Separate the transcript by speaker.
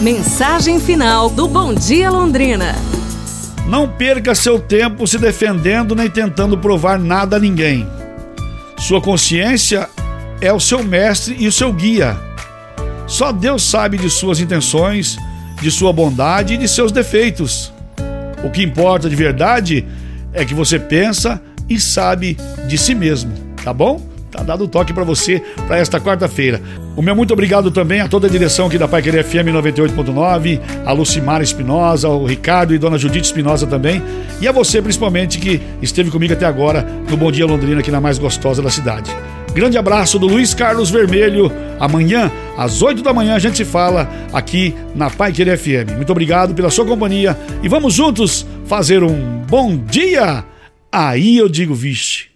Speaker 1: Mensagem final do Bom Dia Londrina.
Speaker 2: Não perca seu tempo se defendendo nem tentando provar nada a ninguém. Sua consciência é o seu mestre e o seu guia. Só Deus sabe de suas intenções, de sua bondade e de seus defeitos. O que importa de verdade é que você pensa e sabe de si mesmo, tá bom? Tá dado o toque para você para esta quarta-feira. O meu muito obrigado também a toda a direção aqui da Pai Querer FM 98.9, a Lucimara Espinosa, o Ricardo e Dona Judite Espinosa também, e a você principalmente que esteve comigo até agora no Bom Dia Londrina, aqui na mais gostosa da cidade. Grande abraço do Luiz Carlos Vermelho. Amanhã, às 8 da manhã, a gente se fala aqui na Pai Querer FM. Muito obrigado pela sua companhia e vamos juntos fazer um bom dia. Aí eu digo, vixe.